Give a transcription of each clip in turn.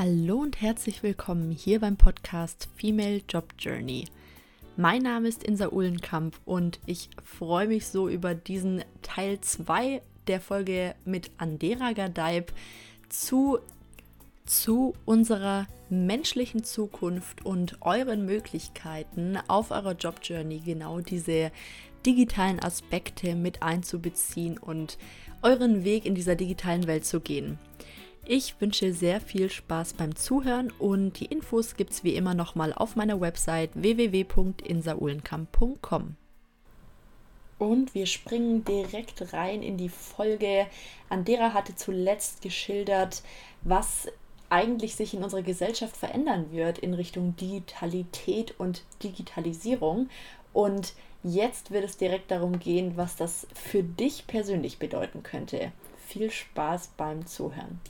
Hallo und herzlich willkommen hier beim Podcast Female Job Journey. Mein Name ist Insa Uhlenkamp und ich freue mich so über diesen Teil 2 der Folge mit Andera Gadeib zu, zu unserer menschlichen Zukunft und euren Möglichkeiten auf eurer Job Journey genau diese digitalen Aspekte mit einzubeziehen und euren Weg in dieser digitalen Welt zu gehen. Ich wünsche sehr viel Spaß beim Zuhören und die Infos gibt es wie immer nochmal auf meiner Website www.insaulenkamp.com. Und wir springen direkt rein in die Folge. Andera hatte zuletzt geschildert, was eigentlich sich in unserer Gesellschaft verändern wird in Richtung Digitalität und Digitalisierung. Und jetzt wird es direkt darum gehen, was das für dich persönlich bedeuten könnte. Viel Spaß beim Zuhören.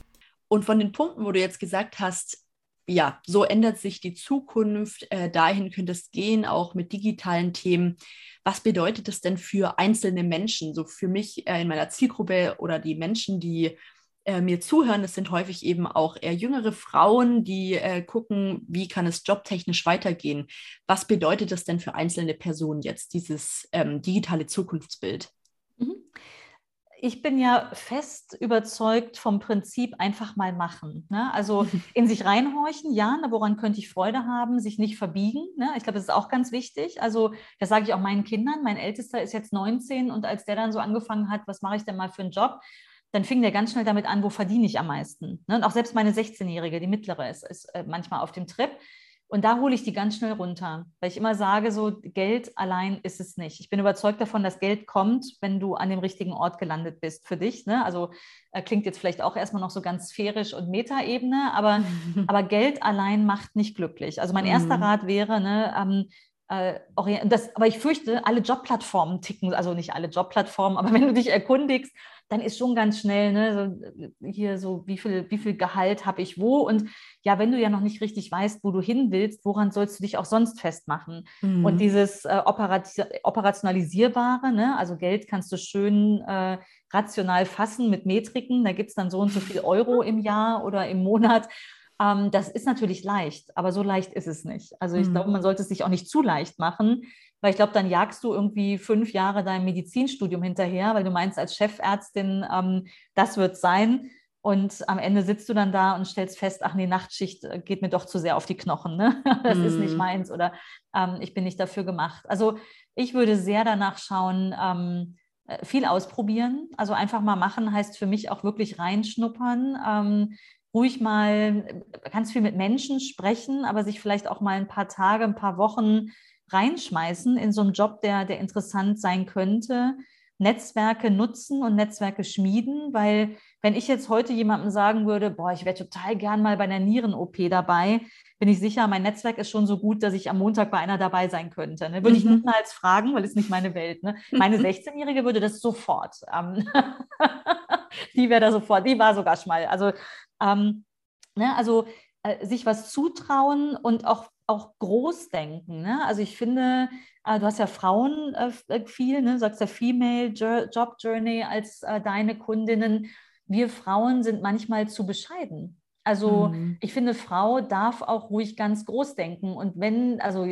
Und von den Punkten, wo du jetzt gesagt hast, ja, so ändert sich die Zukunft, äh, dahin könnte es gehen, auch mit digitalen Themen. Was bedeutet das denn für einzelne Menschen? So für mich äh, in meiner Zielgruppe oder die Menschen, die äh, mir zuhören, das sind häufig eben auch eher jüngere Frauen, die äh, gucken, wie kann es jobtechnisch weitergehen. Was bedeutet das denn für einzelne Personen jetzt, dieses ähm, digitale Zukunftsbild? Mhm ich bin ja fest überzeugt vom Prinzip einfach mal machen. Ne? Also in sich reinhorchen, ja, na, woran könnte ich Freude haben, sich nicht verbiegen. Ne? Ich glaube, das ist auch ganz wichtig. Also das sage ich auch meinen Kindern. Mein Ältester ist jetzt 19 und als der dann so angefangen hat, was mache ich denn mal für einen Job, dann fing der ganz schnell damit an, wo verdiene ich am meisten. Ne? Und auch selbst meine 16-Jährige, die mittlere, ist, ist äh, manchmal auf dem Trip. Und da hole ich die ganz schnell runter, weil ich immer sage, so Geld allein ist es nicht. Ich bin überzeugt davon, dass Geld kommt, wenn du an dem richtigen Ort gelandet bist für dich. Ne? Also äh, klingt jetzt vielleicht auch erstmal noch so ganz sphärisch und Metaebene, aber, aber Geld allein macht nicht glücklich. Also mein erster mhm. Rat wäre, ne, ähm, äh, das, aber ich fürchte, alle Jobplattformen ticken, also nicht alle Jobplattformen, aber wenn du dich erkundigst, dann ist schon ganz schnell, ne, so, hier so, wie viel, wie viel Gehalt habe ich wo? Und ja, wenn du ja noch nicht richtig weißt, wo du hin willst, woran sollst du dich auch sonst festmachen? Mhm. Und dieses äh, Operationalisierbare, ne, also Geld kannst du schön äh, rational fassen mit Metriken, da gibt es dann so und so viel Euro im Jahr oder im Monat. Ähm, das ist natürlich leicht, aber so leicht ist es nicht. Also ich mhm. glaube, man sollte es sich auch nicht zu leicht machen, weil ich glaube, dann jagst du irgendwie fünf Jahre dein Medizinstudium hinterher, weil du meinst als Chefärztin, ähm, das wird sein. Und am Ende sitzt du dann da und stellst fest, ach nee, Nachtschicht äh, geht mir doch zu sehr auf die Knochen. Ne? Das mm. ist nicht mhm. meins oder ähm, ich bin nicht dafür gemacht. Also ich würde sehr danach schauen, ähm, äh, viel ausprobieren. Also einfach mal machen heißt für mich auch wirklich reinschnuppern. Ähm, ruhig mal ganz viel mit Menschen sprechen, aber sich vielleicht auch mal ein paar Tage, ein paar Wochen reinschmeißen in so einen Job, der, der interessant sein könnte. Netzwerke nutzen und Netzwerke schmieden, weil wenn ich jetzt heute jemandem sagen würde, boah, ich wäre total gern mal bei einer Nieren-OP dabei, bin ich sicher, mein Netzwerk ist schon so gut, dass ich am Montag bei einer dabei sein könnte. Ne? Würde ich mhm. niemals fragen, weil es nicht meine Welt. Ne? Meine 16-Jährige würde das sofort. Ähm, die wäre da sofort, die war sogar schmal. Also, ähm, ne? also äh, sich was zutrauen und auch auch groß denken. Ne? Also ich finde, äh, du hast ja Frauen äh, äh viel, ne? du sagst ja Female Job Journey als äh, deine Kundinnen. Wir Frauen sind manchmal zu bescheiden. Also mhm. ich finde, Frau darf auch ruhig ganz groß denken. Und wenn, also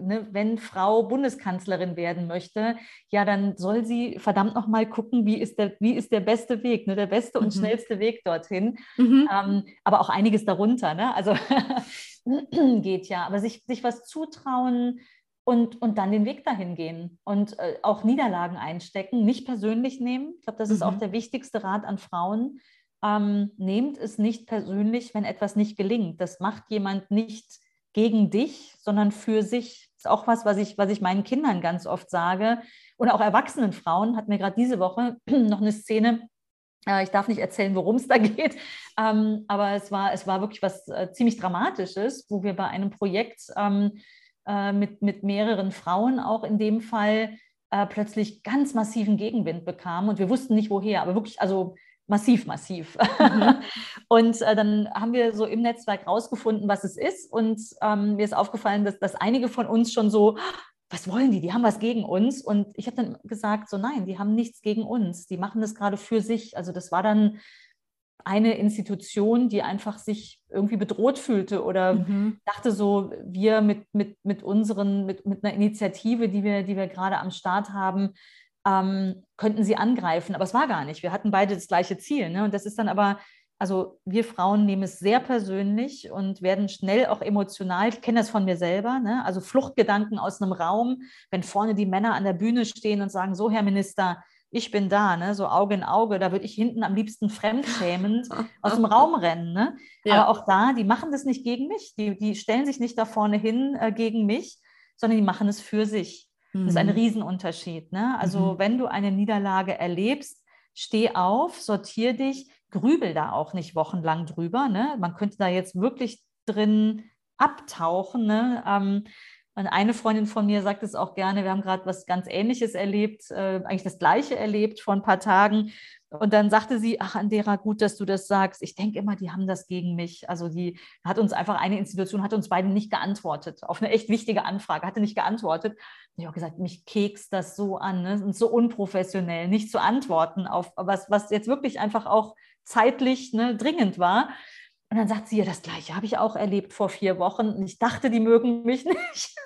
Ne, wenn Frau Bundeskanzlerin werden möchte, ja, dann soll sie verdammt nochmal gucken, wie ist, der, wie ist der beste Weg, ne, der beste und mhm. schnellste Weg dorthin. Mhm. Ähm, aber auch einiges darunter. Ne? Also geht ja, aber sich, sich was zutrauen und, und dann den Weg dahin gehen und äh, auch Niederlagen einstecken, nicht persönlich nehmen. Ich glaube, das ist auch mhm. der wichtigste Rat an Frauen. Ähm, nehmt es nicht persönlich, wenn etwas nicht gelingt. Das macht jemand nicht gegen dich, sondern für sich. Das ist auch was, was ich, was ich meinen Kindern ganz oft sage. Oder auch erwachsenen Frauen hat mir gerade diese Woche noch eine Szene äh, ich darf nicht erzählen, worum es da geht, ähm, aber es war, es war wirklich was äh, ziemlich Dramatisches, wo wir bei einem Projekt ähm, äh, mit, mit mehreren Frauen auch in dem Fall plötzlich ganz massiven Gegenwind bekamen und wir wussten nicht woher, aber wirklich, also massiv, massiv. Mhm. und äh, dann haben wir so im Netzwerk rausgefunden, was es ist und ähm, mir ist aufgefallen, dass, dass einige von uns schon so was wollen die? Die haben was gegen uns. Und ich habe dann gesagt, so nein, die haben nichts gegen uns. Die machen das gerade für sich. Also das war dann eine Institution, die einfach sich irgendwie bedroht fühlte oder mhm. dachte so, wir mit, mit, mit unseren, mit, mit einer Initiative, die wir, die wir gerade am Start haben, ähm, könnten sie angreifen. Aber es war gar nicht. Wir hatten beide das gleiche Ziel. Ne? Und das ist dann aber, also wir Frauen nehmen es sehr persönlich und werden schnell auch emotional. Ich kenne das von mir selber. Ne? Also Fluchtgedanken aus einem Raum, wenn vorne die Männer an der Bühne stehen und sagen, so Herr Minister, ich bin da, ne? so Auge in Auge, da würde ich hinten am liebsten fremdschämend aus dem Raum rennen. Ne? Ja. Aber auch da, die machen das nicht gegen mich, die, die stellen sich nicht da vorne hin äh, gegen mich, sondern die machen es für sich. Das ist ein mhm. Riesenunterschied. Ne? Also mhm. wenn du eine Niederlage erlebst, steh auf, sortier dich, grübel da auch nicht wochenlang drüber. Ne? Man könnte da jetzt wirklich drin abtauchen. Ne? Ähm, eine Freundin von mir sagt es auch gerne, wir haben gerade was ganz Ähnliches erlebt, äh, eigentlich das Gleiche erlebt vor ein paar Tagen. Und dann sagte sie, ach Andera, gut, dass du das sagst. Ich denke immer, die haben das gegen mich. Also die hat uns einfach, eine Institution hat uns beide nicht geantwortet auf eine echt wichtige Anfrage, hatte nicht geantwortet. Ich habe gesagt, mich kekst das so an, ne? und so unprofessionell, nicht zu antworten auf was, was jetzt wirklich einfach auch zeitlich ne, dringend war. Und dann sagt sie, ja, das Gleiche habe ich auch erlebt vor vier Wochen. Und ich dachte, die mögen mich nicht.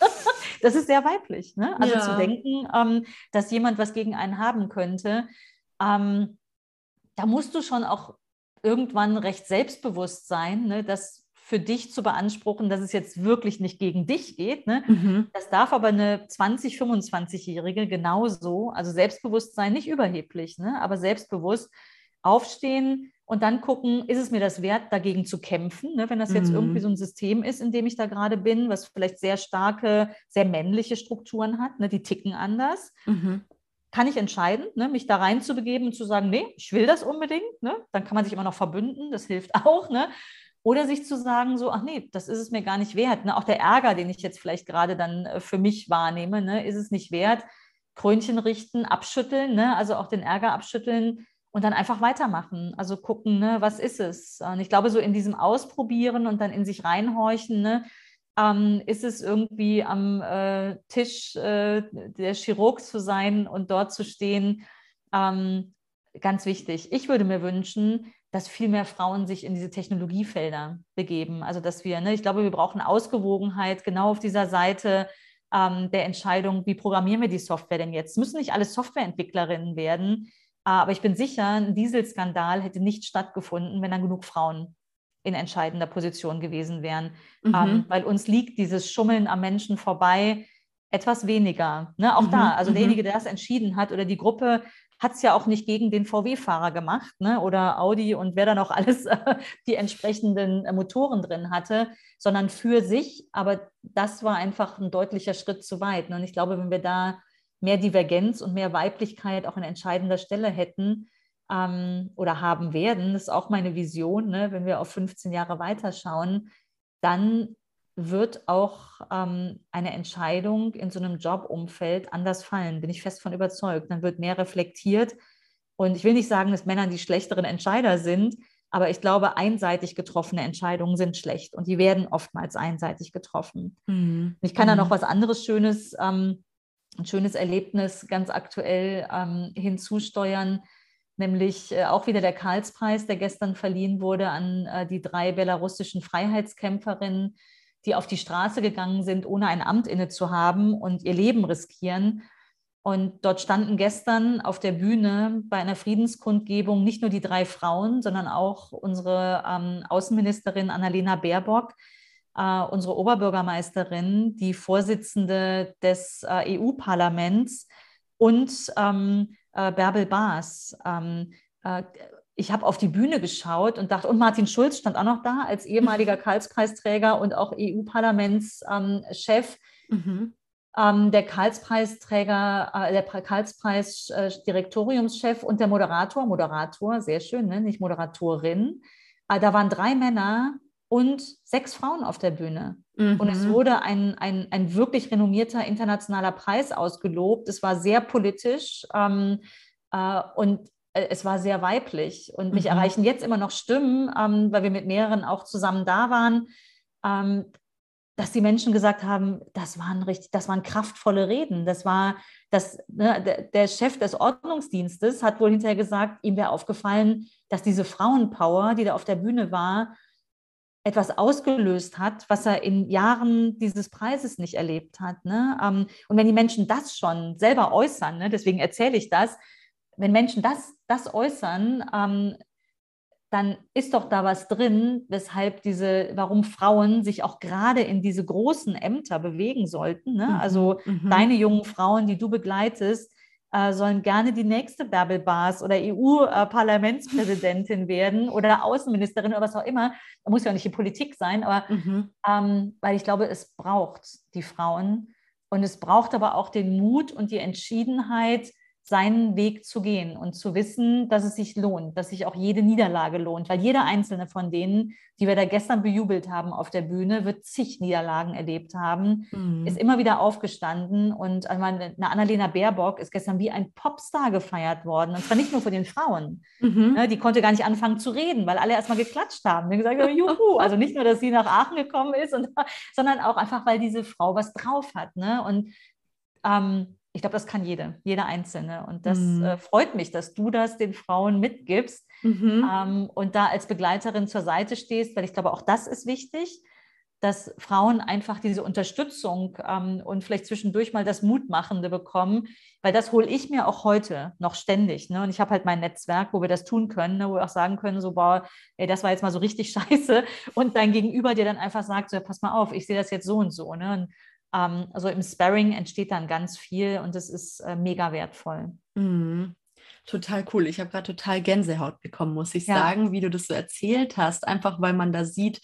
das ist sehr weiblich. Ne? Also ja. zu denken, ähm, dass jemand was gegen einen haben könnte, ähm, da musst du schon auch irgendwann recht selbstbewusst sein, ne? das für dich zu beanspruchen, dass es jetzt wirklich nicht gegen dich geht. Ne? Mhm. Das darf aber eine 20-, 25-Jährige genauso, also Selbstbewusstsein, nicht überheblich, ne? aber selbstbewusst aufstehen, und dann gucken, ist es mir das wert, dagegen zu kämpfen, ne? wenn das jetzt mhm. irgendwie so ein System ist, in dem ich da gerade bin, was vielleicht sehr starke, sehr männliche Strukturen hat, ne? die ticken anders. Mhm. Kann ich entscheiden, ne? mich da reinzubegeben und zu sagen, nee, ich will das unbedingt. Ne? Dann kann man sich immer noch verbünden, das hilft auch. Ne? Oder sich zu sagen, so, ach nee, das ist es mir gar nicht wert. Ne? Auch der Ärger, den ich jetzt vielleicht gerade dann äh, für mich wahrnehme, ne? ist es nicht wert. Krönchen richten, abschütteln, ne? also auch den Ärger abschütteln und dann einfach weitermachen. Also gucken, ne, was ist es? Und ich glaube, so in diesem Ausprobieren und dann in sich reinhorchen, ne, ähm, ist es irgendwie am äh, Tisch äh, der Chirurg zu sein und dort zu stehen, ähm, ganz wichtig. Ich würde mir wünschen, dass viel mehr Frauen sich in diese Technologiefelder begeben. Also dass wir, ne, ich glaube, wir brauchen Ausgewogenheit genau auf dieser Seite ähm, der Entscheidung, wie programmieren wir die Software denn jetzt? Es müssen nicht alle Softwareentwicklerinnen werden, aber ich bin sicher, ein Dieselskandal hätte nicht stattgefunden, wenn dann genug Frauen in entscheidender Position gewesen wären. Mhm. Ähm, weil uns liegt dieses Schummeln am Menschen vorbei etwas weniger. Ne? Auch mhm. da, also mhm. derjenige, der das entschieden hat oder die Gruppe hat es ja auch nicht gegen den VW-Fahrer gemacht ne? oder Audi und wer da noch alles äh, die entsprechenden äh, Motoren drin hatte, sondern für sich. Aber das war einfach ein deutlicher Schritt zu weit. Ne? Und ich glaube, wenn wir da mehr Divergenz und mehr Weiblichkeit auch an entscheidender Stelle hätten ähm, oder haben werden, das ist auch meine Vision, ne, wenn wir auf 15 Jahre weiterschauen, dann wird auch ähm, eine Entscheidung in so einem Jobumfeld anders fallen, bin ich fest von überzeugt. Dann wird mehr reflektiert. Und ich will nicht sagen, dass Männer die schlechteren Entscheider sind, aber ich glaube, einseitig getroffene Entscheidungen sind schlecht und die werden oftmals einseitig getroffen. Mhm. Ich kann da noch mhm. was anderes Schönes ähm, ein schönes Erlebnis ganz aktuell ähm, hinzusteuern, nämlich äh, auch wieder der Karlspreis, der gestern verliehen wurde an äh, die drei belarussischen Freiheitskämpferinnen, die auf die Straße gegangen sind, ohne ein Amt inne zu haben und ihr Leben riskieren. Und dort standen gestern auf der Bühne bei einer Friedenskundgebung nicht nur die drei Frauen, sondern auch unsere ähm, Außenministerin Annalena Baerbock, äh, unsere Oberbürgermeisterin, die Vorsitzende des äh, EU-Parlaments und ähm, äh, Bärbel Baas. Ähm, äh, ich habe auf die Bühne geschaut und dachte, und Martin Schulz stand auch noch da als ehemaliger Karlspreisträger und auch EU-Parlamentschef. Mhm. Ähm, der Karlspreisträger, äh, der Karlspreis-Direktoriumschef und der Moderator, Moderator, sehr schön, ne? nicht Moderatorin. Äh, da waren drei Männer, und sechs Frauen auf der Bühne. Mhm. Und es mhm. wurde ein, ein, ein wirklich renommierter internationaler Preis ausgelobt. Es war sehr politisch ähm, äh, und äh, es war sehr weiblich. Und mich mhm. erreichen jetzt immer noch Stimmen, ähm, weil wir mit mehreren auch zusammen da waren. Ähm, dass die Menschen gesagt haben, das waren richtig, das waren kraftvolle Reden. Das war das, ne, der, der, Chef des Ordnungsdienstes hat wohl hinterher gesagt, ihm wäre aufgefallen, dass diese Frauenpower, die da auf der Bühne war, etwas ausgelöst hat, was er in Jahren dieses Preises nicht erlebt hat. Ne? Ähm, und wenn die Menschen das schon selber äußern, ne, deswegen erzähle ich das, wenn Menschen das, das äußern, ähm, dann ist doch da was drin, weshalb diese, warum Frauen sich auch gerade in diese großen Ämter bewegen sollten. Ne? Mhm, also mhm. deine jungen Frauen, die du begleitest, sollen gerne die nächste Bärbel Bas oder EU-Parlamentspräsidentin werden oder Außenministerin oder was auch immer. Da muss ja auch nicht die Politik sein, aber mhm. ähm, weil ich glaube, es braucht die Frauen und es braucht aber auch den Mut und die Entschiedenheit, seinen Weg zu gehen und zu wissen, dass es sich lohnt, dass sich auch jede Niederlage lohnt, weil jeder einzelne von denen, die wir da gestern bejubelt haben auf der Bühne, wird zig Niederlagen erlebt haben, mhm. ist immer wieder aufgestanden und eine Annalena Baerbock ist gestern wie ein Popstar gefeiert worden und zwar nicht nur von den Frauen. Mhm. Ne, die konnte gar nicht anfangen zu reden, weil alle erstmal geklatscht haben. Die gesagt haben, juhu, also nicht nur, dass sie nach Aachen gekommen ist, und, sondern auch einfach, weil diese Frau was drauf hat. Ne? Und ähm, ich glaube, das kann jede, jede Einzelne. Und das mhm. äh, freut mich, dass du das den Frauen mitgibst mhm. ähm, und da als Begleiterin zur Seite stehst, weil ich glaube, auch das ist wichtig, dass Frauen einfach diese Unterstützung ähm, und vielleicht zwischendurch mal das Mutmachende bekommen, weil das hole ich mir auch heute noch ständig. Ne? Und ich habe halt mein Netzwerk, wo wir das tun können, ne? wo wir auch sagen können, so, boah, ey, das war jetzt mal so richtig scheiße. Und dein Gegenüber dir dann einfach sagt, so, ja, pass mal auf, ich sehe das jetzt so und so. Ne? Und ähm, also im Sparring entsteht dann ganz viel und es ist äh, mega wertvoll. Mhm. Total cool. Ich habe gerade total Gänsehaut bekommen, muss ich ja. sagen, wie du das so erzählt hast, einfach weil man da sieht,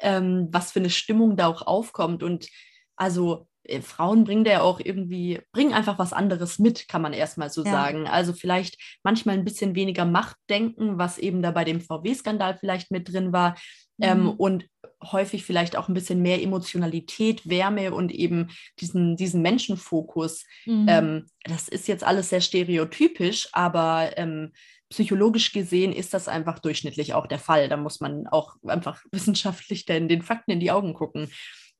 ähm, was für eine Stimmung da auch aufkommt. Und also äh, Frauen bringen da ja auch irgendwie, bringen einfach was anderes mit, kann man erstmal so ja. sagen. Also vielleicht manchmal ein bisschen weniger Machtdenken, was eben da bei dem VW-Skandal vielleicht mit drin war. Ähm, mhm. Und häufig vielleicht auch ein bisschen mehr Emotionalität, Wärme und eben diesen, diesen Menschenfokus. Mhm. Ähm, das ist jetzt alles sehr stereotypisch, aber ähm, psychologisch gesehen ist das einfach durchschnittlich auch der Fall. Da muss man auch einfach wissenschaftlich den, den Fakten in die Augen gucken.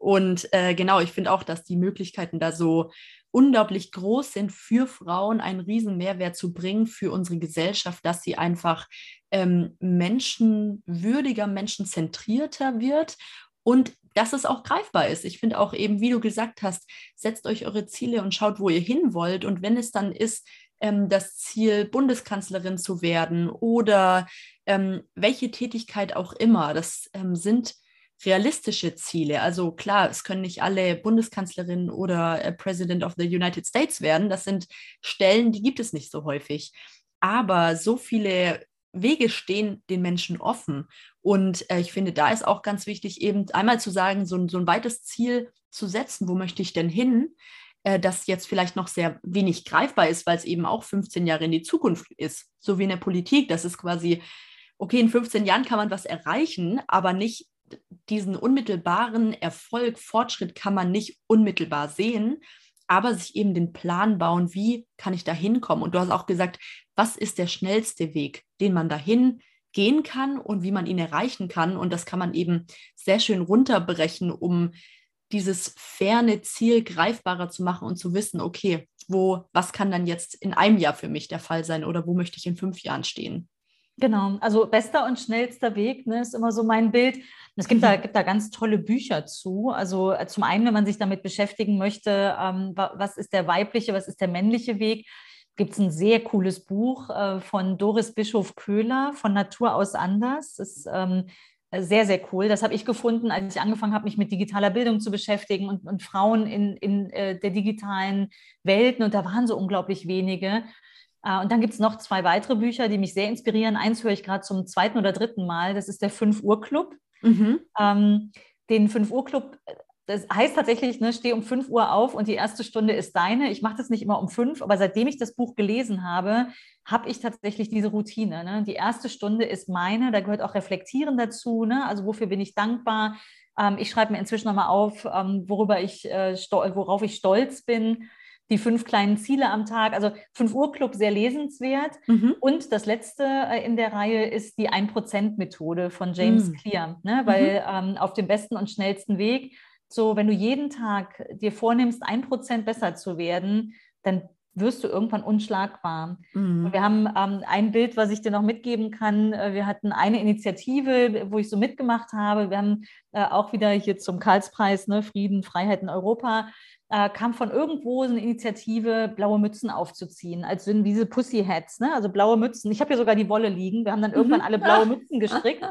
Und äh, genau, ich finde auch, dass die Möglichkeiten da so unglaublich groß sind, für Frauen einen riesen Mehrwert zu bringen für unsere Gesellschaft, dass sie einfach ähm, menschenwürdiger, menschenzentrierter wird und dass es auch greifbar ist. Ich finde auch eben, wie du gesagt hast, setzt euch eure Ziele und schaut, wo ihr hin wollt. Und wenn es dann ist, ähm, das Ziel, Bundeskanzlerin zu werden oder ähm, welche Tätigkeit auch immer, das ähm, sind realistische Ziele. Also klar, es können nicht alle Bundeskanzlerin oder äh, President of the United States werden. Das sind Stellen, die gibt es nicht so häufig. Aber so viele Wege stehen den Menschen offen. Und äh, ich finde, da ist auch ganz wichtig, eben einmal zu sagen, so ein, so ein weites Ziel zu setzen, wo möchte ich denn hin, äh, das jetzt vielleicht noch sehr wenig greifbar ist, weil es eben auch 15 Jahre in die Zukunft ist. So wie in der Politik, das ist quasi, okay, in 15 Jahren kann man was erreichen, aber nicht diesen unmittelbaren Erfolg, Fortschritt kann man nicht unmittelbar sehen, aber sich eben den Plan bauen, wie kann ich da hinkommen. Und du hast auch gesagt, was ist der schnellste Weg, den man dahin gehen kann und wie man ihn erreichen kann. Und das kann man eben sehr schön runterbrechen, um dieses ferne Ziel greifbarer zu machen und zu wissen, okay, wo, was kann dann jetzt in einem Jahr für mich der Fall sein oder wo möchte ich in fünf Jahren stehen? Genau, also bester und schnellster Weg ne, ist immer so mein Bild. Es gibt, da, gibt da ganz tolle Bücher zu. Also äh, zum einen, wenn man sich damit beschäftigen möchte, ähm, was ist der weibliche, was ist der männliche Weg, gibt es ein sehr cooles Buch äh, von Doris Bischof-Köhler von Natur aus anders. Das ist ähm, sehr, sehr cool. Das habe ich gefunden, als ich angefangen habe, mich mit digitaler Bildung zu beschäftigen und, und Frauen in, in äh, der digitalen Welten. Und da waren so unglaublich wenige. Äh, und dann gibt es noch zwei weitere Bücher, die mich sehr inspirieren. Eins höre ich gerade zum zweiten oder dritten Mal. Das ist der 5 Uhr Club. Mhm. Ähm, den 5 Uhr Club, das heißt tatsächlich, ne, steh um 5 Uhr auf und die erste Stunde ist deine. Ich mache das nicht immer um 5, aber seitdem ich das Buch gelesen habe, habe ich tatsächlich diese Routine. Ne? Die erste Stunde ist meine, da gehört auch Reflektieren dazu. Ne? Also wofür bin ich dankbar? Ähm, ich schreibe mir inzwischen nochmal auf, ähm, worüber ich, äh, worauf ich stolz bin die fünf kleinen Ziele am Tag. Also 5 Uhr Club sehr lesenswert. Mhm. Und das letzte äh, in der Reihe ist die 1%-Methode von James mhm. Clear, ne? weil mhm. ähm, auf dem besten und schnellsten Weg so, wenn du jeden Tag dir vornimmst, ein Prozent besser zu werden, dann wirst du irgendwann unschlagbar. Mhm. Wir haben ähm, ein Bild, was ich dir noch mitgeben kann. Äh, wir hatten eine Initiative, wo ich so mitgemacht habe. Wir haben äh, auch wieder hier zum Karlspreis, ne, Frieden, Freiheit in Europa, äh, kam von irgendwo eine Initiative, blaue Mützen aufzuziehen, als sind diese Pussy Hats, ne? also blaue Mützen. Ich habe hier sogar die Wolle liegen. Wir haben dann irgendwann mhm. alle blaue Mützen gestrickt.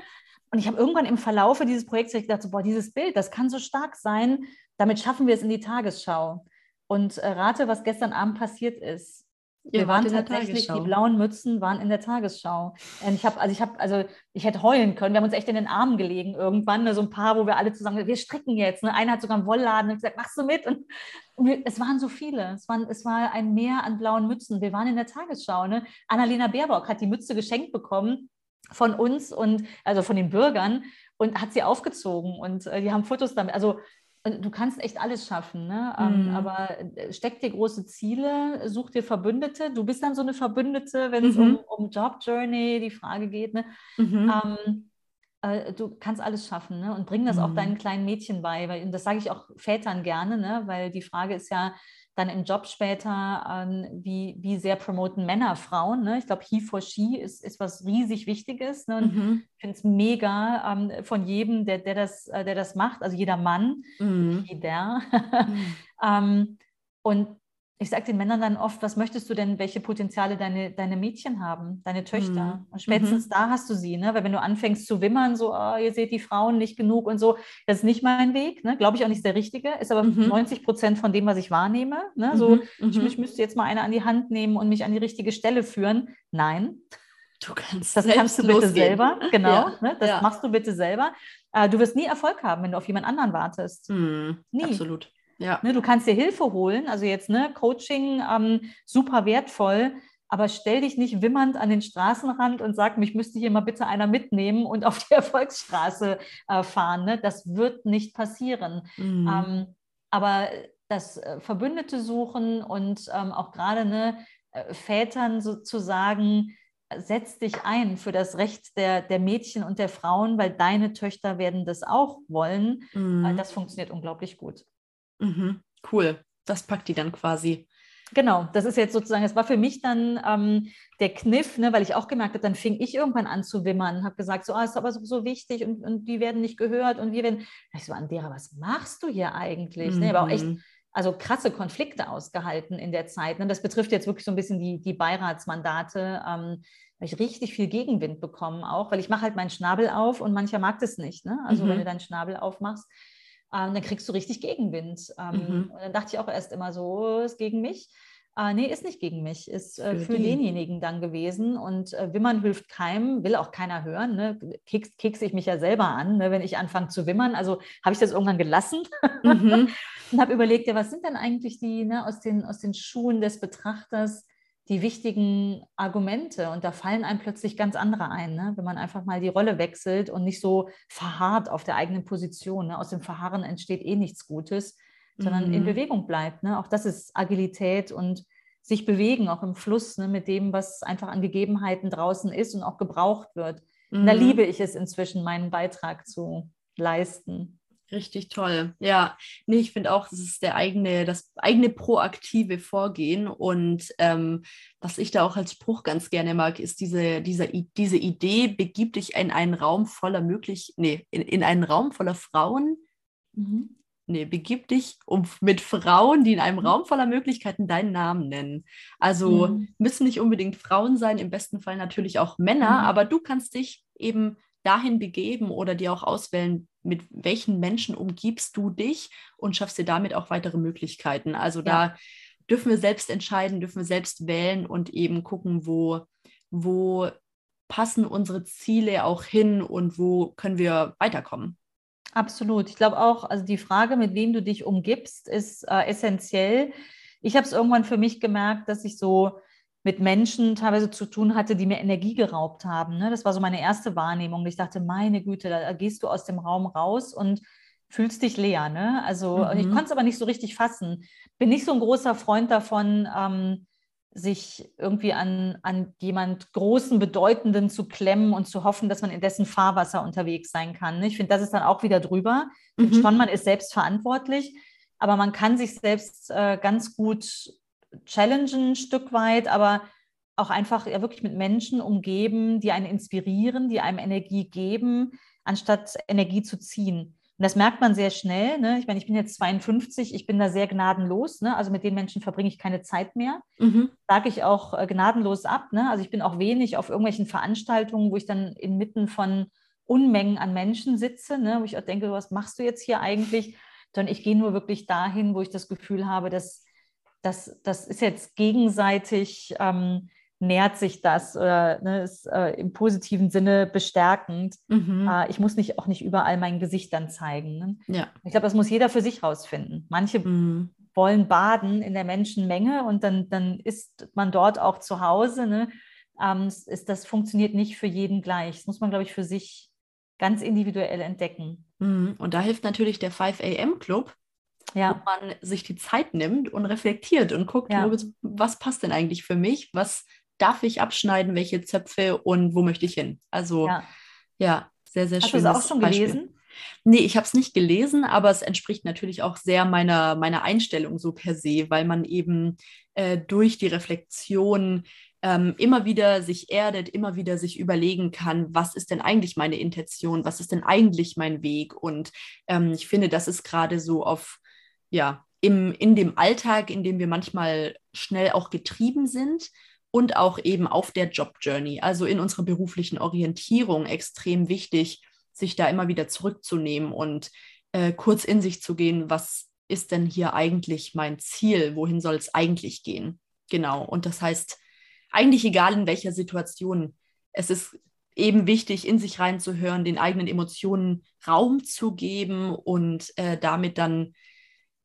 Und ich habe irgendwann im Verlaufe dieses Projekts gedacht, so, boah, dieses Bild, das kann so stark sein, damit schaffen wir es in die Tagesschau. Und äh, rate, was gestern Abend passiert ist. Wir waren tatsächlich, die blauen Mützen waren in der Tagesschau. Und ich habe, also ich habe, also ich hätte heulen können. Wir haben uns echt in den Armen gelegen irgendwann, ne, so ein paar, wo wir alle zusammen, wir stricken jetzt. Ne? Einer hat sogar einen Wollladen und gesagt, machst du mit? Und, und wir, es waren so viele. Es, waren, es war ein Meer an blauen Mützen. Wir waren in der Tagesschau. Ne? Annalena Baerbock hat die Mütze geschenkt bekommen von uns und also von den Bürgern und hat sie aufgezogen und äh, die haben Fotos damit. Also du kannst echt alles schaffen, ne? Ähm, mhm. aber äh, steck dir große Ziele, such dir Verbündete. Du bist dann so eine Verbündete, wenn es mhm. um, um Job Journey die Frage geht. Ne? Mhm. Ähm, äh, du kannst alles schaffen ne? und bring das auch mhm. deinen kleinen Mädchen bei. Weil, und das sage ich auch Vätern gerne, ne? weil die Frage ist ja, dann im Job später, ähm, wie, wie sehr promoten Männer Frauen. Ne? Ich glaube, He for She ist, ist was riesig Wichtiges. Ne? Und mhm. ich finde es mega ähm, von jedem, der, der, das, äh, der das macht, also jeder Mann, mhm. jeder. mhm. ähm, und ich sage den Männern dann oft, was möchtest du denn, welche Potenziale deine, deine Mädchen haben, deine Töchter? Mhm. Und spätestens mhm. da hast du sie, ne? Weil wenn du anfängst zu wimmern, so, oh, ihr seht die Frauen nicht genug und so, das ist nicht mein Weg, ne? Glaube ich auch nicht der richtige, ist aber mhm. 90 Prozent von dem, was ich wahrnehme. Ne? So, mhm. ich, ich, mhm. müsste jetzt mal eine an die Hand nehmen und mich an die richtige Stelle führen. Nein. Du kannst das kannst du bitte losgehen. selber, genau. Ja. Ne? Das ja. machst du bitte selber. Äh, du wirst nie Erfolg haben, wenn du auf jemand anderen wartest. Mhm. Nie. Absolut. Ja. Ne, du kannst dir Hilfe holen, also jetzt ne, Coaching ähm, super wertvoll, aber stell dich nicht wimmernd an den Straßenrand und sag, mich müsste hier mal bitte einer mitnehmen und auf die Erfolgsstraße äh, fahren. Ne? Das wird nicht passieren. Mhm. Ähm, aber das äh, Verbündete suchen und ähm, auch gerade ne, äh, Vätern sozusagen, setz dich ein für das Recht der, der Mädchen und der Frauen, weil deine Töchter werden das auch wollen. Mhm. Das funktioniert unglaublich gut. Mhm. Cool. Das packt die dann quasi. Genau, das ist jetzt sozusagen, das war für mich dann ähm, der Kniff, ne, weil ich auch gemerkt habe, dann fing ich irgendwann an zu wimmern, habe gesagt, so, ah, ist aber so, so wichtig und, und, die werden nicht gehört und wir werden, ich so, Andera, was machst du hier eigentlich? Mhm. Ne, aber auch echt, mhm. also krasse Konflikte ausgehalten in der Zeit. Ne? Das betrifft jetzt wirklich so ein bisschen die, die Beiratsmandate. Ähm, habe ich richtig viel Gegenwind bekommen auch, weil ich mache halt meinen Schnabel auf und mancher mag das nicht. Ne? Also mhm. wenn du deinen Schnabel aufmachst, ähm, dann kriegst du richtig Gegenwind. Ähm, mhm. Und dann dachte ich auch erst immer so, oh, ist gegen mich. Äh, nee, ist nicht gegen mich, ist äh, für, für denjenigen dann gewesen. Und äh, Wimmern hilft keinem, will auch keiner hören. Ne? Keks, kekse ich mich ja selber an, ne? wenn ich anfange zu wimmern. Also habe ich das irgendwann gelassen mhm. und habe überlegt, ja, was sind denn eigentlich die ne, aus, den, aus den Schuhen des Betrachters, die wichtigen Argumente und da fallen einem plötzlich ganz andere ein, ne? wenn man einfach mal die Rolle wechselt und nicht so verharrt auf der eigenen Position. Ne? Aus dem Verharren entsteht eh nichts Gutes, sondern mhm. in Bewegung bleibt. Ne? Auch das ist Agilität und sich bewegen, auch im Fluss ne? mit dem, was einfach an Gegebenheiten draußen ist und auch gebraucht wird. Mhm. Da liebe ich es inzwischen, meinen Beitrag zu leisten. Richtig toll. Ja, nee, ich finde auch, das ist der eigene, das eigene proaktive Vorgehen. Und ähm, was ich da auch als Spruch ganz gerne mag, ist diese, diese, diese Idee, begib dich in einen Raum voller möglich, nee, in, in einen Raum voller Frauen. Mhm. Nee, begib dich um, mit Frauen, die in einem mhm. Raum voller Möglichkeiten deinen Namen nennen. Also mhm. müssen nicht unbedingt Frauen sein, im besten Fall natürlich auch Männer, mhm. aber du kannst dich eben dahin begeben oder dir auch auswählen, mit welchen Menschen umgibst du dich und schaffst dir damit auch weitere Möglichkeiten. Also ja. da dürfen wir selbst entscheiden, dürfen wir selbst wählen und eben gucken, wo, wo passen unsere Ziele auch hin und wo können wir weiterkommen. Absolut. Ich glaube auch, also die Frage, mit wem du dich umgibst, ist äh, essentiell. Ich habe es irgendwann für mich gemerkt, dass ich so mit Menschen teilweise zu tun hatte, die mir Energie geraubt haben. Ne? Das war so meine erste Wahrnehmung. Ich dachte, meine Güte, da gehst du aus dem Raum raus und fühlst dich leer. Ne? Also mhm. ich konnte es aber nicht so richtig fassen. Bin nicht so ein großer Freund davon, ähm, sich irgendwie an, an jemand Großen, Bedeutenden zu klemmen und zu hoffen, dass man in dessen Fahrwasser unterwegs sein kann. Ne? Ich finde, das ist dann auch wieder drüber. Mhm. Schon, man ist selbst verantwortlich, aber man kann sich selbst äh, ganz gut challengen, ein Stück weit, aber auch einfach ja wirklich mit Menschen umgeben, die einen inspirieren, die einem Energie geben, anstatt Energie zu ziehen. Und das merkt man sehr schnell. Ne? Ich meine, ich bin jetzt 52, ich bin da sehr gnadenlos. Ne? Also mit den Menschen verbringe ich keine Zeit mehr. Mhm. Sage ich auch äh, gnadenlos ab. Ne? Also ich bin auch wenig auf irgendwelchen Veranstaltungen, wo ich dann inmitten von Unmengen an Menschen sitze, ne? wo ich auch denke, was machst du jetzt hier eigentlich? Sondern ich gehe nur wirklich dahin, wo ich das Gefühl habe, dass das, das ist jetzt gegenseitig ähm, nährt sich das oder ne, ist äh, im positiven Sinne bestärkend. Mhm. Äh, ich muss nicht auch nicht überall mein Gesicht dann zeigen. Ne? Ja. Ich glaube, das muss jeder für sich rausfinden. Manche mhm. wollen baden in der Menschenmenge und dann, dann ist man dort auch zu Hause. Ne? Ähm, ist, das funktioniert nicht für jeden gleich. Das muss man, glaube ich, für sich ganz individuell entdecken. Mhm. Und da hilft natürlich der 5 AM Club, ja. wo man sich die Zeit nimmt und reflektiert und guckt, ja. was passt denn eigentlich für mich, was darf ich abschneiden, welche Zöpfe und wo möchte ich hin. Also ja, ja sehr, sehr schön. Hast du es auch schon Beispiel. gelesen? Nee, ich habe es nicht gelesen, aber es entspricht natürlich auch sehr meiner, meiner Einstellung so per se, weil man eben äh, durch die Reflexion ähm, immer wieder sich erdet, immer wieder sich überlegen kann, was ist denn eigentlich meine Intention, was ist denn eigentlich mein Weg. Und ähm, ich finde, das ist gerade so auf, ja, im, in dem Alltag, in dem wir manchmal schnell auch getrieben sind, und auch eben auf der Job Journey, also in unserer beruflichen Orientierung extrem wichtig, sich da immer wieder zurückzunehmen und äh, kurz in sich zu gehen, was ist denn hier eigentlich mein Ziel, wohin soll es eigentlich gehen? Genau, und das heißt, eigentlich egal in welcher Situation, es ist eben wichtig, in sich reinzuhören, den eigenen Emotionen Raum zu geben und äh, damit dann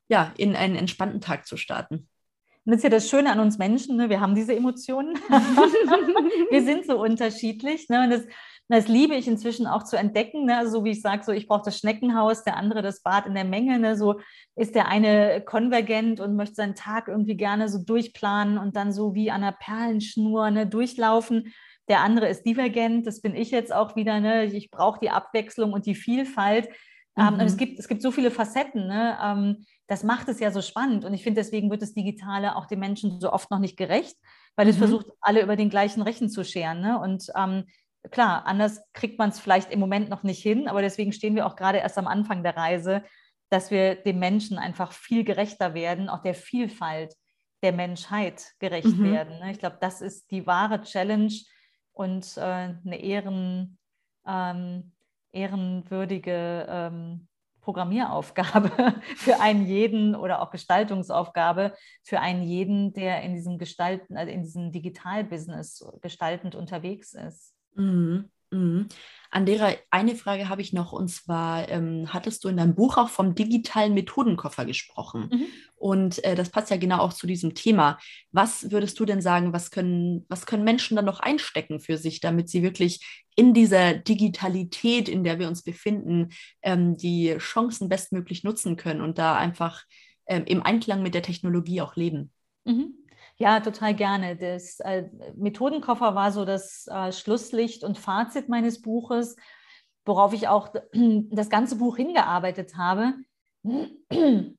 ja in einen entspannten Tag zu starten. Und das ist ja das Schöne an uns Menschen, ne? wir haben diese Emotionen. wir sind so unterschiedlich. Ne? Und das, das liebe ich inzwischen auch zu entdecken. Ne? Also so wie ich sage, so ich brauche das Schneckenhaus, der andere das Bad in der Menge. Ne? So ist der eine konvergent und möchte seinen Tag irgendwie gerne so durchplanen und dann so wie an einer Perlenschnur ne, durchlaufen. Der andere ist divergent, das bin ich jetzt auch wieder. Ne? Ich brauche die Abwechslung und die Vielfalt. Mhm. Ähm, und es gibt, es gibt so viele Facetten. Ne? Ähm, das macht es ja so spannend. Und ich finde, deswegen wird das Digitale auch den Menschen so oft noch nicht gerecht, weil es mhm. versucht, alle über den gleichen Rechen zu scheren. Ne? Und ähm, klar, anders kriegt man es vielleicht im Moment noch nicht hin, aber deswegen stehen wir auch gerade erst am Anfang der Reise, dass wir dem Menschen einfach viel gerechter werden, auch der Vielfalt der Menschheit gerecht mhm. werden. Ne? Ich glaube, das ist die wahre Challenge und äh, eine Ehren, ähm, ehrenwürdige ähm, Programmieraufgabe für einen jeden oder auch Gestaltungsaufgabe für einen jeden, der in diesem Gestalten, also in diesem Digitalbusiness gestaltend unterwegs ist. Mhm. Mhm. Andera, eine Frage habe ich noch und zwar ähm, hattest du in deinem Buch auch vom digitalen Methodenkoffer gesprochen mhm. und äh, das passt ja genau auch zu diesem Thema. Was würdest du denn sagen, was können, was können Menschen dann noch einstecken für sich, damit sie wirklich in dieser Digitalität, in der wir uns befinden, ähm, die Chancen bestmöglich nutzen können und da einfach ähm, im Einklang mit der Technologie auch leben? Mhm. Ja, total gerne. Das äh, Methodenkoffer war so das äh, Schlusslicht und Fazit meines Buches, worauf ich auch das ganze Buch hingearbeitet habe.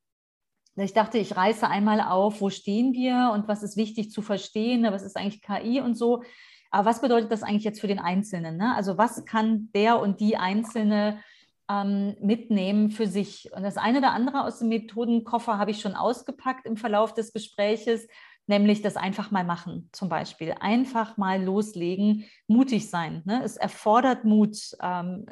Ich dachte, ich reiße einmal auf, wo stehen wir und was ist wichtig zu verstehen, ne, was ist eigentlich KI und so. Aber was bedeutet das eigentlich jetzt für den Einzelnen? Ne? Also was kann der und die Einzelne ähm, mitnehmen für sich? Und das eine oder andere aus dem Methodenkoffer habe ich schon ausgepackt im Verlauf des Gespräches nämlich das einfach mal machen zum Beispiel. Einfach mal loslegen, mutig sein. Ne? Es erfordert Mut, ähm,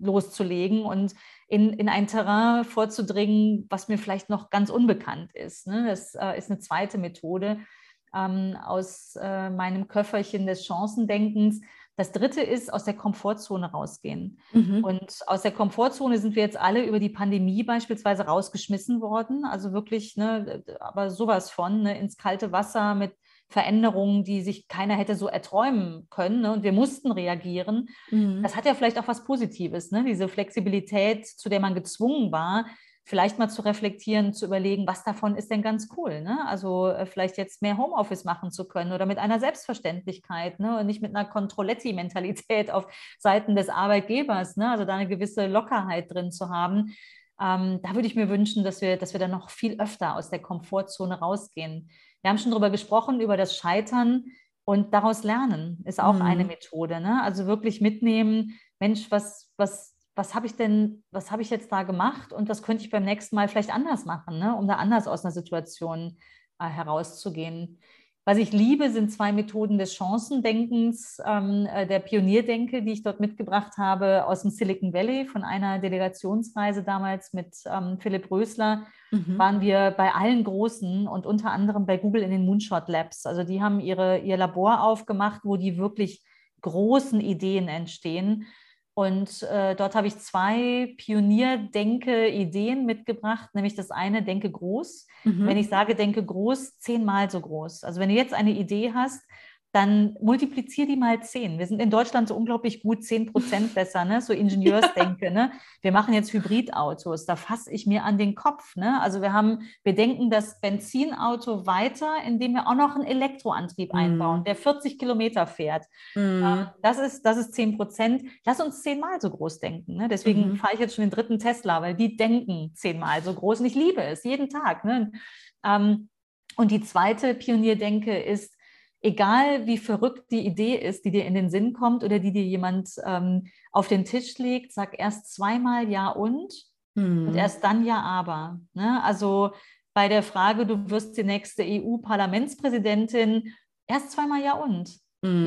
loszulegen und in, in ein Terrain vorzudringen, was mir vielleicht noch ganz unbekannt ist. Ne? Das äh, ist eine zweite Methode ähm, aus äh, meinem Köfferchen des Chancendenkens das dritte ist, aus der Komfortzone rausgehen. Mhm. Und aus der Komfortzone sind wir jetzt alle über die Pandemie beispielsweise rausgeschmissen worden. Also wirklich, ne, aber sowas von, ne, ins kalte Wasser mit Veränderungen, die sich keiner hätte so erträumen können. Ne? Und wir mussten reagieren. Mhm. Das hat ja vielleicht auch was Positives, ne? diese Flexibilität, zu der man gezwungen war, vielleicht mal zu reflektieren, zu überlegen, was davon ist denn ganz cool. Ne? Also äh, vielleicht jetzt mehr Homeoffice machen zu können oder mit einer Selbstverständlichkeit ne? und nicht mit einer Controletti-Mentalität auf Seiten des Arbeitgebers. Ne? Also da eine gewisse Lockerheit drin zu haben. Ähm, da würde ich mir wünschen, dass wir, dass wir da noch viel öfter aus der Komfortzone rausgehen. Wir haben schon darüber gesprochen, über das Scheitern und daraus lernen ist auch mhm. eine Methode. Ne? Also wirklich mitnehmen, Mensch, was, was was habe ich denn, was habe ich jetzt da gemacht und was könnte ich beim nächsten Mal vielleicht anders machen, ne? um da anders aus einer Situation äh, herauszugehen. Was ich liebe, sind zwei Methoden des Chancendenkens, ähm, äh, der Pionierdenke, die ich dort mitgebracht habe aus dem Silicon Valley von einer Delegationsreise damals mit ähm, Philipp Rösler. Mhm. Waren wir bei allen Großen und unter anderem bei Google in den Moonshot Labs. Also die haben ihre, ihr Labor aufgemacht, wo die wirklich großen Ideen entstehen. Und äh, dort habe ich zwei Pionierdenke-Ideen mitgebracht, nämlich das eine, denke groß. Mhm. Wenn ich sage, denke groß, zehnmal so groß. Also wenn du jetzt eine Idee hast, dann multiplizier die mal zehn. Wir sind in Deutschland so unglaublich gut, zehn Prozent besser, ne? so Ingenieursdenke. ne? Wir machen jetzt Hybridautos, da fasse ich mir an den Kopf. Ne? Also wir haben, wir denken das Benzinauto weiter, indem wir auch noch einen Elektroantrieb mm. einbauen, der 40 Kilometer fährt. Mm. Das, ist, das ist zehn Prozent. Lass uns zehnmal so groß denken. Ne? Deswegen mm. fahre ich jetzt schon den dritten Tesla, weil die denken zehnmal so groß und ich liebe es, jeden Tag. Ne? Ähm, und die zweite Pionierdenke ist, egal wie verrückt die Idee ist, die dir in den Sinn kommt oder die dir jemand ähm, auf den Tisch legt, sag erst zweimal Ja und hm. und erst dann Ja aber. Ne? Also bei der Frage, du wirst die nächste EU-Parlamentspräsidentin, erst zweimal Ja und.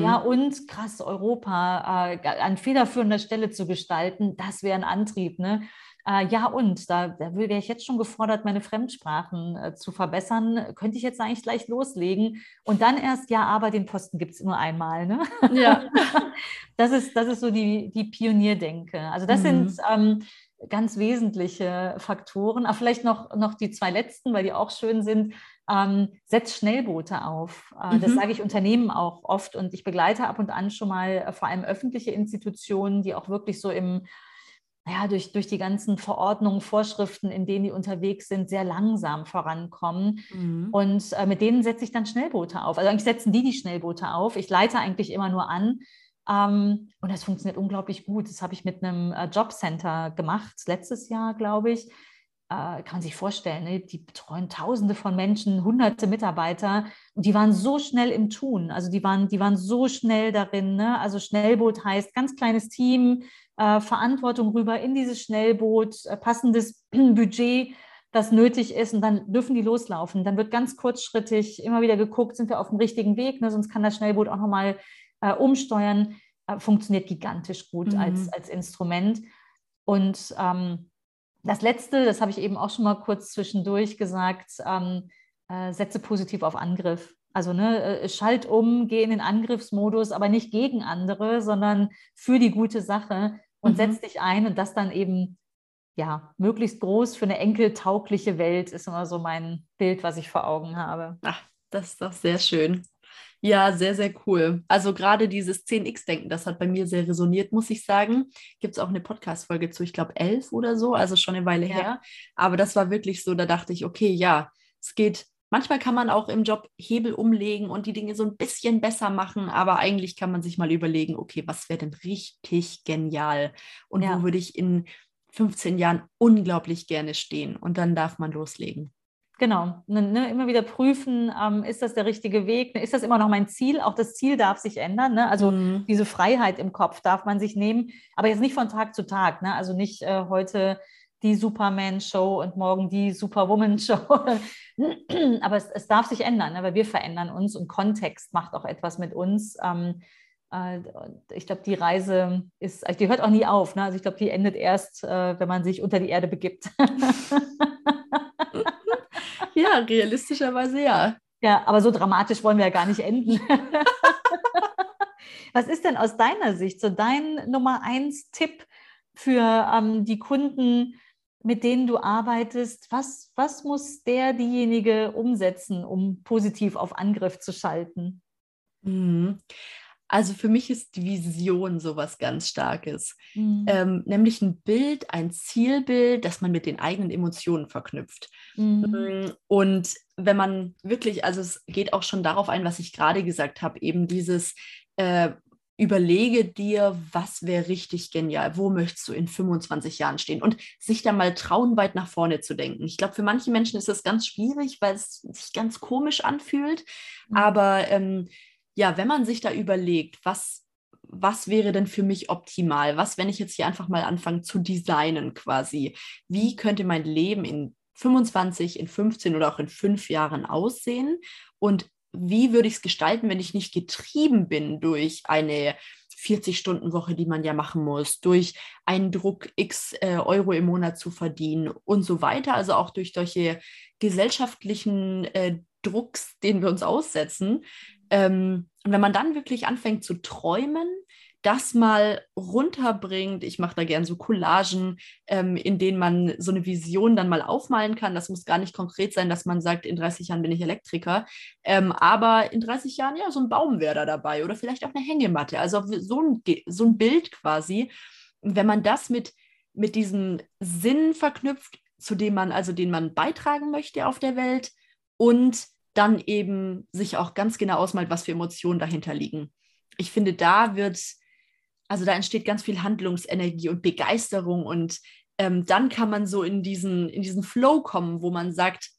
Ja, und krass, Europa äh, an federführender Stelle zu gestalten, das wäre ein Antrieb. Ne? Äh, ja, und da, da wäre ich jetzt schon gefordert, meine Fremdsprachen äh, zu verbessern. Könnte ich jetzt eigentlich gleich loslegen? Und dann erst, ja, aber den Posten gibt es nur einmal. Ne? Ja. das, ist, das ist so die, die Pionierdenke. Also das mhm. sind ähm, ganz wesentliche Faktoren. Aber vielleicht noch, noch die zwei letzten, weil die auch schön sind. Ähm, setz Schnellboote auf. Äh, mhm. Das sage ich Unternehmen auch oft und ich begleite ab und an schon mal äh, vor allem öffentliche Institutionen, die auch wirklich so im ja, durch, durch die ganzen Verordnungen, Vorschriften, in denen die unterwegs sind, sehr langsam vorankommen. Mhm. Und äh, mit denen setze ich dann Schnellboote auf. Also eigentlich setzen die die Schnellboote auf. Ich leite eigentlich immer nur an. Ähm, und das funktioniert unglaublich gut. Das habe ich mit einem äh, Jobcenter gemacht, letztes Jahr, glaube ich. Äh, kann man sich vorstellen, ne? die betreuen Tausende von Menschen, hunderte Mitarbeiter und die waren so schnell im Tun. Also die waren, die waren so schnell darin. Ne? Also Schnellboot heißt ganz kleines Team, äh, Verantwortung rüber in dieses Schnellboot, äh, passendes Budget, das nötig ist und dann dürfen die loslaufen. Dann wird ganz kurzschrittig immer wieder geguckt, sind wir auf dem richtigen Weg, ne? sonst kann das Schnellboot auch nochmal äh, umsteuern. Äh, funktioniert gigantisch gut mhm. als, als Instrument. Und ähm, das Letzte, das habe ich eben auch schon mal kurz zwischendurch gesagt, ähm, äh, setze positiv auf Angriff. Also ne, äh, schalt um, geh in den Angriffsmodus, aber nicht gegen andere, sondern für die gute Sache und mhm. setz dich ein und das dann eben ja möglichst groß für eine enkeltaugliche Welt ist immer so mein Bild, was ich vor Augen habe. Ach, das ist doch sehr schön. Ja, sehr, sehr cool. Also gerade dieses 10x-Denken, das hat bei mir sehr resoniert, muss ich sagen. Gibt es auch eine Podcast-Folge zu, ich glaube, 11 oder so, also schon eine Weile ja. her. Aber das war wirklich so, da dachte ich, okay, ja, es geht Manchmal kann man auch im Job Hebel umlegen und die Dinge so ein bisschen besser machen, aber eigentlich kann man sich mal überlegen, okay, was wäre denn richtig genial und ja. wo würde ich in 15 Jahren unglaublich gerne stehen und dann darf man loslegen. Genau, ne, ne, immer wieder prüfen, ähm, ist das der richtige Weg? Ist das immer noch mein Ziel? Auch das Ziel darf sich ändern. Ne? Also mhm. diese Freiheit im Kopf darf man sich nehmen, aber jetzt nicht von Tag zu Tag. Ne? Also nicht äh, heute die Superman-Show und morgen die Superwoman-Show. Aber es, es, darf sich ändern, ne? weil wir verändern uns und Kontext macht auch etwas mit uns. Ähm, äh, ich glaube, die Reise ist, also die hört auch nie auf. Ne? Also ich glaube, die endet erst, äh, wenn man sich unter die Erde begibt. ja, realistischerweise ja. Ja, aber so dramatisch wollen wir ja gar nicht enden. Was ist denn aus deiner Sicht so dein Nummer eins Tipp für ähm, die Kunden, mit denen du arbeitest, was, was muss der, diejenige umsetzen, um positiv auf Angriff zu schalten? Also für mich ist die Vision sowas ganz Starkes. Mhm. Ähm, nämlich ein Bild, ein Zielbild, das man mit den eigenen Emotionen verknüpft. Mhm. Mm, und wenn man wirklich, also es geht auch schon darauf ein, was ich gerade gesagt habe, eben dieses, äh, überlege dir, was wäre richtig genial, wo möchtest du in 25 Jahren stehen und sich da mal trauen, weit nach vorne zu denken. Ich glaube, für manche Menschen ist das ganz schwierig, weil es sich ganz komisch anfühlt. Mhm. Aber ähm, ja, wenn man sich da überlegt, was, was wäre denn für mich optimal? Was, wenn ich jetzt hier einfach mal anfange zu designen quasi? Wie könnte mein Leben in 25, in 15 oder auch in fünf Jahren aussehen? Und wie würde ich es gestalten, wenn ich nicht getrieben bin durch eine 40-Stunden-Woche, die man ja machen muss, durch einen Druck x äh, Euro im Monat zu verdienen und so weiter. Also auch durch solche gesellschaftlichen äh, Drucks, denen wir uns aussetzen. Ähm, und wenn man dann wirklich anfängt zu träumen, das mal runterbringt. Ich mache da gern so Collagen, ähm, in denen man so eine Vision dann mal aufmalen kann. Das muss gar nicht konkret sein, dass man sagt, in 30 Jahren bin ich Elektriker. Ähm, aber in 30 Jahren, ja, so ein Baum wäre da dabei oder vielleicht auch eine Hängematte. Also so ein, so ein Bild quasi. Wenn man das mit, mit diesem Sinn verknüpft, zu dem man, also den man beitragen möchte auf der Welt und dann eben sich auch ganz genau ausmalt, was für Emotionen dahinter liegen. Ich finde, da wird also da entsteht ganz viel Handlungsenergie und Begeisterung und ähm, dann kann man so in diesen, in diesen Flow kommen, wo man sagt,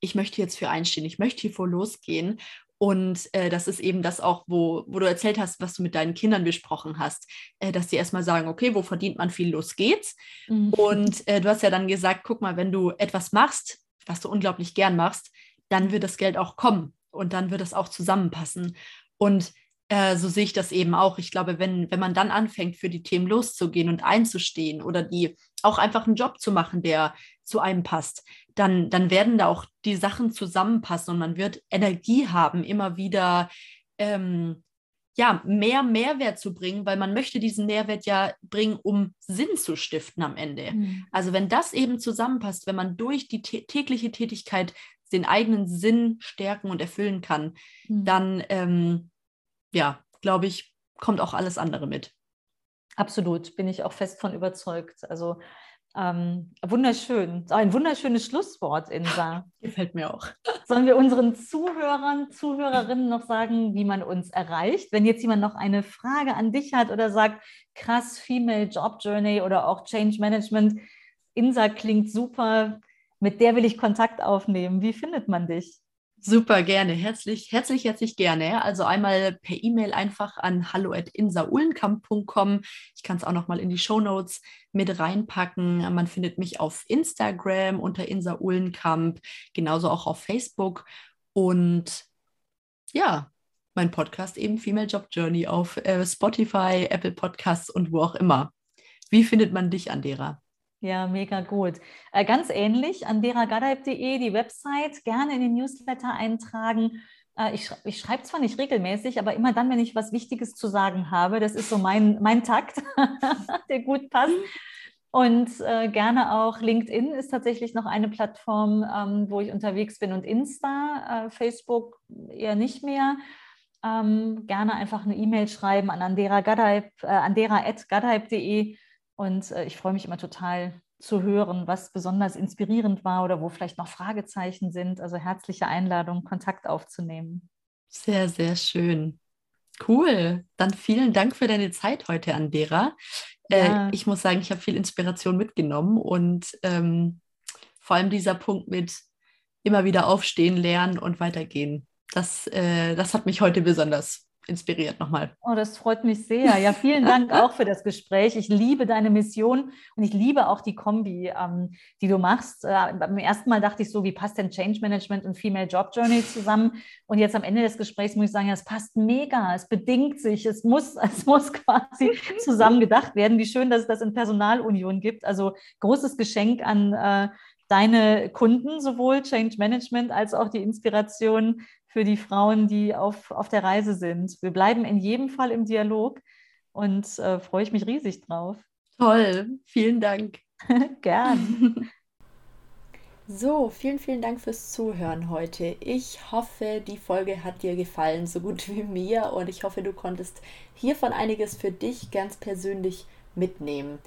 ich möchte jetzt für einstehen, ich möchte hier vor losgehen. Und äh, das ist eben das auch, wo, wo du erzählt hast, was du mit deinen Kindern besprochen hast, äh, dass die erstmal sagen, okay, wo verdient man viel, los geht's. Mhm. Und äh, du hast ja dann gesagt, guck mal, wenn du etwas machst, was du unglaublich gern machst, dann wird das Geld auch kommen und dann wird es auch zusammenpassen. Und äh, so sehe ich das eben auch. Ich glaube, wenn, wenn man dann anfängt, für die Themen loszugehen und einzustehen oder die auch einfach einen Job zu machen, der zu einem passt, dann, dann werden da auch die Sachen zusammenpassen und man wird Energie haben, immer wieder ähm, ja, mehr Mehrwert zu bringen, weil man möchte diesen Mehrwert ja bringen, um Sinn zu stiften am Ende. Mhm. Also wenn das eben zusammenpasst, wenn man durch die tägliche Tätigkeit den eigenen Sinn stärken und erfüllen kann, mhm. dann ähm, ja, glaube ich, kommt auch alles andere mit. Absolut, bin ich auch fest von überzeugt. Also ähm, wunderschön. Ein wunderschönes Schlusswort, Insa. Gefällt mir auch. Sollen wir unseren Zuhörern, Zuhörerinnen noch sagen, wie man uns erreicht? Wenn jetzt jemand noch eine Frage an dich hat oder sagt, krass, Female Job Journey oder auch Change Management, Insa klingt super, mit der will ich Kontakt aufnehmen. Wie findet man dich? Super gerne, herzlich, herzlich, herzlich gerne. Also einmal per E-Mail einfach an hallo@insaulenkamp.com. Ich kann es auch noch mal in die Show Notes mit reinpacken. Man findet mich auf Instagram unter Insa Uhlenkamp, genauso auch auf Facebook und ja, mein Podcast eben Female Job Journey auf äh, Spotify, Apple Podcasts und wo auch immer. Wie findet man dich, Andera? Ja, mega gut. Äh, ganz ähnlich, an deragadaib.de, die Website, gerne in den Newsletter eintragen. Äh, ich, ich schreibe zwar nicht regelmäßig, aber immer dann, wenn ich was Wichtiges zu sagen habe. Das ist so mein, mein Takt, der gut passt. Und äh, gerne auch LinkedIn ist tatsächlich noch eine Plattform, ähm, wo ich unterwegs bin und Insta, äh, Facebook eher nicht mehr. Ähm, gerne einfach eine E-Mail schreiben an andera.gadaib, äh, andera.gadaib.de und äh, ich freue mich immer total zu hören, was besonders inspirierend war oder wo vielleicht noch Fragezeichen sind. Also herzliche Einladung, Kontakt aufzunehmen. Sehr, sehr schön. Cool. Dann vielen Dank für deine Zeit heute, Andera. Äh, ja. Äh, ich muss sagen, ich habe viel Inspiration mitgenommen und ähm, vor allem dieser Punkt mit immer wieder aufstehen, lernen und weitergehen. Das, äh, das hat mich heute besonders inspiriert nochmal. Oh, das freut mich sehr. Ja, vielen Dank auch für das Gespräch. Ich liebe deine Mission und ich liebe auch die Kombi, ähm, die du machst. Äh, beim ersten Mal dachte ich so, wie passt denn Change Management und Female Job Journey zusammen? Und jetzt am Ende des Gesprächs muss ich sagen, ja, es passt mega, es bedingt sich, es muss, es muss quasi zusammen gedacht werden. Wie schön, dass es das in Personalunion gibt. Also großes Geschenk an äh, deine Kunden, sowohl Change Management als auch die Inspiration für die Frauen, die auf, auf der Reise sind. Wir bleiben in jedem Fall im Dialog und äh, freue ich mich riesig drauf. Toll, vielen Dank. Gern. So, vielen, vielen Dank fürs Zuhören heute. Ich hoffe, die Folge hat dir gefallen, so gut wie mir. Und ich hoffe, du konntest hiervon einiges für dich ganz persönlich mitnehmen.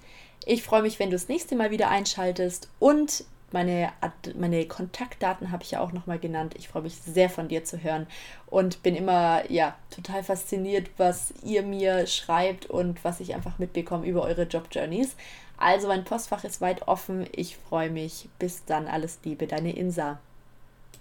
Ich freue mich, wenn du das nächste Mal wieder einschaltest und meine, meine Kontaktdaten habe ich ja auch nochmal genannt. Ich freue mich sehr von dir zu hören und bin immer ja total fasziniert, was ihr mir schreibt und was ich einfach mitbekomme über eure Job-Journeys. Also mein Postfach ist weit offen. Ich freue mich. Bis dann. Alles Liebe, deine Insa.